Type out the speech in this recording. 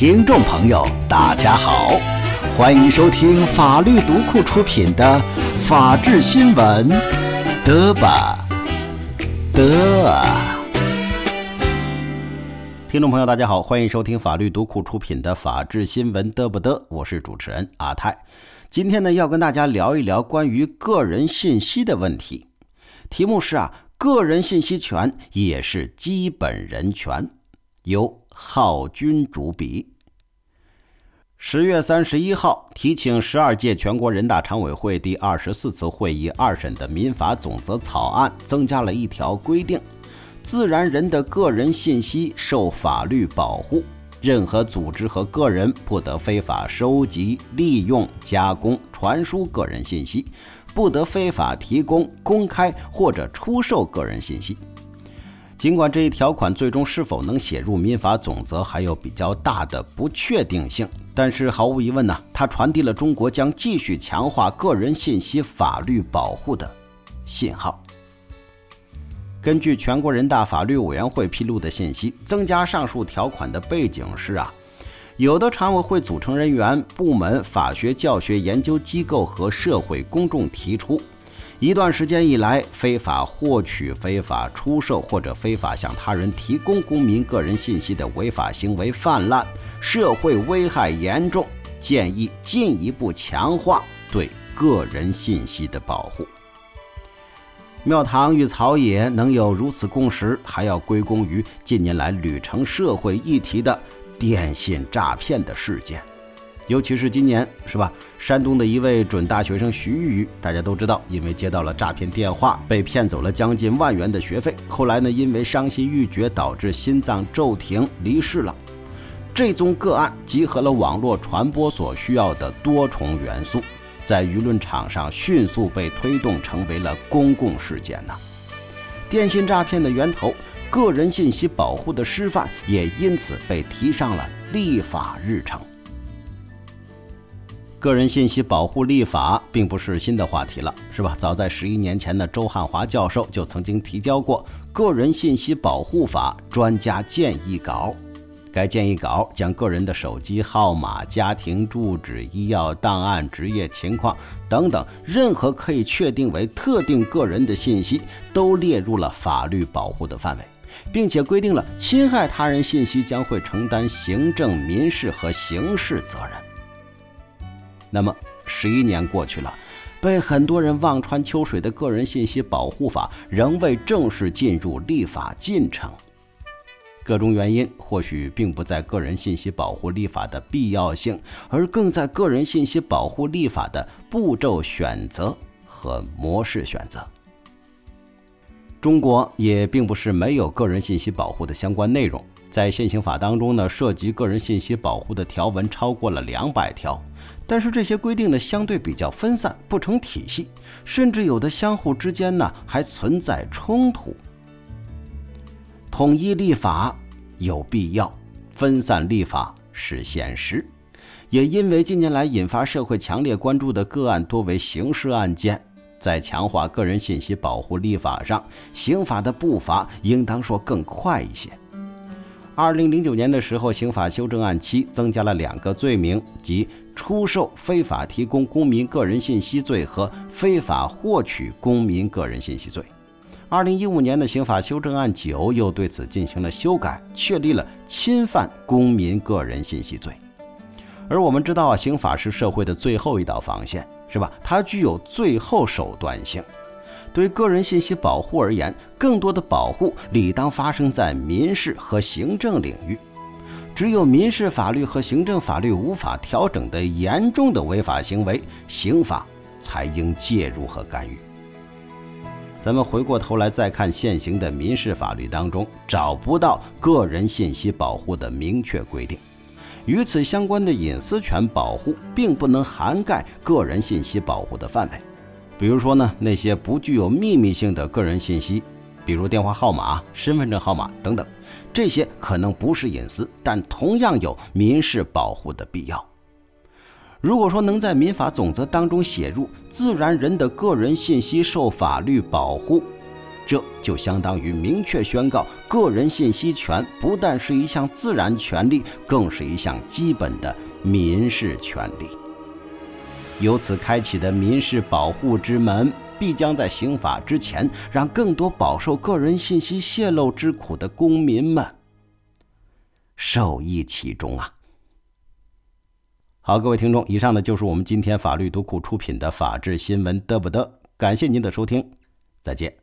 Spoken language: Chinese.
听众朋友，大家好，欢迎收听法律读库出品的《法治新闻》，得吧，得。听众朋友，大家好，欢迎收听法律读库出品的《法治新闻》，得不得？我是主持人阿泰。今天呢，要跟大家聊一聊关于个人信息的问题。题目是啊，个人信息权也是基本人权。由浩军主笔。十月三十一号，提请十二届全国人大常委会第二十四次会议二审的民法总则草案增加了一条规定：自然人的个人信息受法律保护。任何组织和个人不得非法收集、利用、加工、传输个人信息，不得非法提供、公开或者出售个人信息。尽管这一条款最终是否能写入民法总则还有比较大的不确定性，但是毫无疑问呢，它传递了中国将继续强化个人信息法律保护的信号。根据全国人大法律委员会披露的信息，增加上述条款的背景是啊，有的常委会组成人员、部门、法学教学研究机构和社会公众提出，一段时间以来，非法获取、非法出售或者非法向他人提供公民个人信息的违法行为泛滥，社会危害严重，建议进一步强化对个人信息的保护。庙堂与草野能有如此共识，还要归功于近年来屡成社会议题的电信诈骗的事件。尤其是今年，是吧？山东的一位准大学生徐玉玉，大家都知道，因为接到了诈骗电话，被骗走了将近万元的学费。后来呢，因为伤心欲绝，导致心脏骤停离世了。这宗个案集合了网络传播所需要的多重元素。在舆论场上迅速被推动成为了公共事件呢。电信诈骗的源头，个人信息保护的示范，也因此被提上了立法日程。个人信息保护立法并不是新的话题了，是吧？早在十一年前的周汉华教授就曾经提交过《个人信息保护法》专家建议稿。该建议稿将个人的手机号码、家庭住址、医药档案、职业情况等等任何可以确定为特定个人的信息，都列入了法律保护的范围，并且规定了侵害他人信息将会承担行政、民事和刑事责任。那么，十一年过去了，被很多人望穿秋水的个人信息保护法仍未正式进入立法进程。各种原因或许并不在个人信息保护立法的必要性，而更在个人信息保护立法的步骤选择和模式选择。中国也并不是没有个人信息保护的相关内容，在现行法当中呢，涉及个人信息保护的条文超过了两百条，但是这些规定呢相对比较分散，不成体系，甚至有的相互之间呢还存在冲突。统一立法有必要，分散立法是现实。也因为近年来引发社会强烈关注的个案多为刑事案件，在强化个人信息保护立法上，刑法的步伐应当说更快一些。二零零九年的时候，刑法修正案七增加了两个罪名，即出售、非法提供公民个人信息罪和非法获取公民个人信息罪。二零一五年的刑法修正案九又对此进行了修改，确立了侵犯公民个人信息罪。而我们知道啊，刑法是社会的最后一道防线，是吧？它具有最后手段性。对个人信息保护而言，更多的保护理当发生在民事和行政领域。只有民事法律和行政法律无法调整的严重的违法行为，刑法才应介入和干预。咱们回过头来再看现行的民事法律当中，找不到个人信息保护的明确规定，与此相关的隐私权保护并不能涵盖个人信息保护的范围。比如说呢，那些不具有秘密性的个人信息，比如电话号码、身份证号码等等，这些可能不是隐私，但同样有民事保护的必要。如果说能在民法总则当中写入自然人的个人信息受法律保护，这就相当于明确宣告，个人信息权不但是一项自然权利，更是一项基本的民事权利。由此开启的民事保护之门，必将在刑法之前，让更多饱受个人信息泄露之苦的公民们受益其中啊！好，各位听众，以上呢就是我们今天法律读库出品的法治新闻，得不得？感谢您的收听，再见。